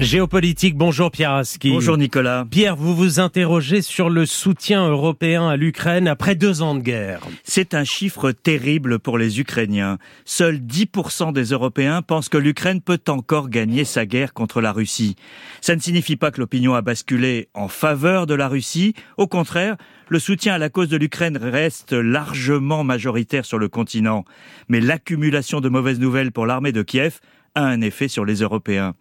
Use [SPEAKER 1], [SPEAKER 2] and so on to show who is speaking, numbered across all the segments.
[SPEAKER 1] Géopolitique, bonjour Pierre Aski.
[SPEAKER 2] Bonjour Nicolas.
[SPEAKER 1] Pierre, vous vous interrogez sur le soutien européen à l'Ukraine après deux ans de guerre.
[SPEAKER 2] C'est un chiffre terrible pour les Ukrainiens. Seuls 10% des Européens pensent que l'Ukraine peut encore gagner sa guerre contre la Russie. Ça ne signifie pas que l'opinion a basculé en faveur de la Russie. Au contraire, le soutien à la cause de l'Ukraine reste largement majoritaire sur le continent. Mais l'accumulation de mauvaises nouvelles pour l'armée de Kiev un effet sur les Européens.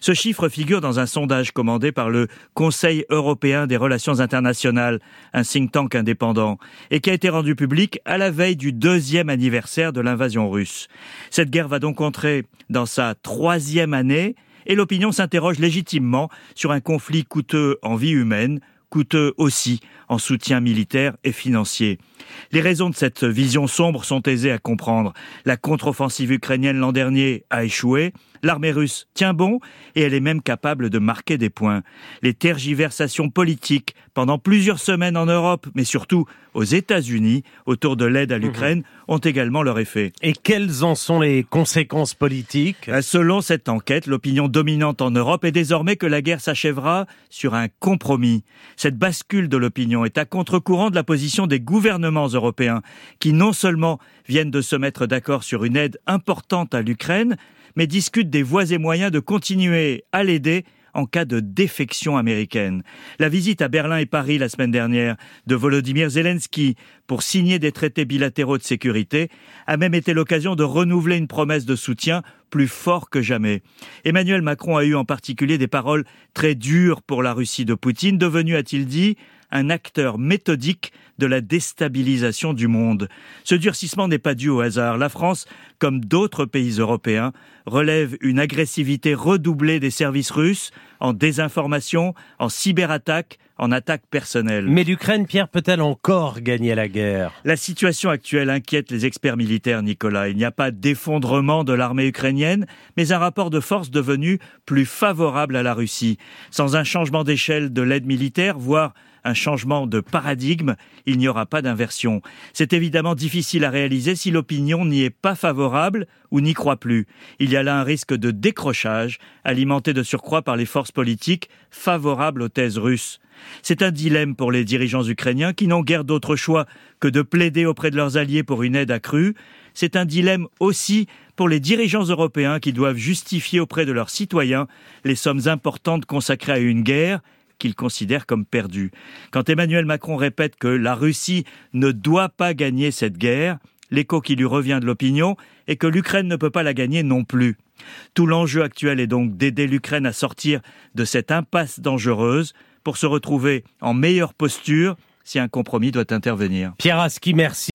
[SPEAKER 2] Ce chiffre figure dans un sondage commandé par le Conseil européen des relations internationales, un think tank indépendant, et qui a été rendu public à la veille du deuxième anniversaire de l'invasion russe. Cette guerre va donc entrer dans sa troisième année, et l'opinion s'interroge légitimement sur un conflit coûteux en vie humaine, coûteux aussi en soutien militaire et financier. Les raisons de cette vision sombre sont aisées à comprendre. La contre-offensive ukrainienne l'an dernier a échoué, l'armée russe tient bon et elle est même capable de marquer des points. Les tergiversations politiques pendant plusieurs semaines en Europe, mais surtout aux États-Unis, autour de l'aide à l'Ukraine, ont également leur effet.
[SPEAKER 1] Et quelles en sont les conséquences politiques?
[SPEAKER 2] Euh, Selon cette enquête, l'opinion dominante en Europe est désormais que la guerre s'achèvera sur un compromis. Cette bascule de l'opinion est à contre-courant de la position des gouvernements européens, qui non seulement viennent de se mettre d'accord sur une aide importante à l'Ukraine, mais discutent des voies et moyens de continuer à l'aider en cas de défection américaine. La visite à Berlin et Paris la semaine dernière de Volodymyr Zelensky pour signer des traités bilatéraux de sécurité a même été l'occasion de renouveler une promesse de soutien plus fort que jamais. Emmanuel Macron a eu en particulier des paroles très dures pour la Russie de Poutine, devenu, a-t-il dit, un acteur méthodique de la déstabilisation du monde. Ce durcissement n'est pas dû au hasard. La France, comme d'autres pays européens, relève une agressivité redoublée des services russes en désinformation, en cyberattaque, en attaque personnelle.
[SPEAKER 1] Mais l'Ukraine, Pierre, peut-elle encore gagner la guerre?
[SPEAKER 2] La situation actuelle inquiète les experts militaires, Nicolas. Il n'y a pas d'effondrement de l'armée ukrainienne, mais un rapport de force devenu plus favorable à la Russie. Sans un changement d'échelle de l'aide militaire, voire un changement de paradigme, il n'y aura pas d'inversion. C'est évidemment difficile à réaliser si l'opinion n'y est pas favorable ou n'y croit plus. Il y a là un risque de décrochage, alimenté de surcroît par les forces politiques favorables aux thèses russes. C'est un dilemme pour les dirigeants ukrainiens qui n'ont guère d'autre choix que de plaider auprès de leurs alliés pour une aide accrue. C'est un dilemme aussi pour les dirigeants européens qui doivent justifier auprès de leurs citoyens les sommes importantes consacrées à une guerre qu'il considère comme perdu. Quand Emmanuel Macron répète que la Russie ne doit pas gagner cette guerre, l'écho qui lui revient de l'opinion est que l'Ukraine ne peut pas la gagner non plus. Tout l'enjeu actuel est donc d'aider l'Ukraine à sortir de cette impasse dangereuse pour se retrouver en meilleure posture si un compromis doit intervenir.
[SPEAKER 1] Pierre Aski, merci.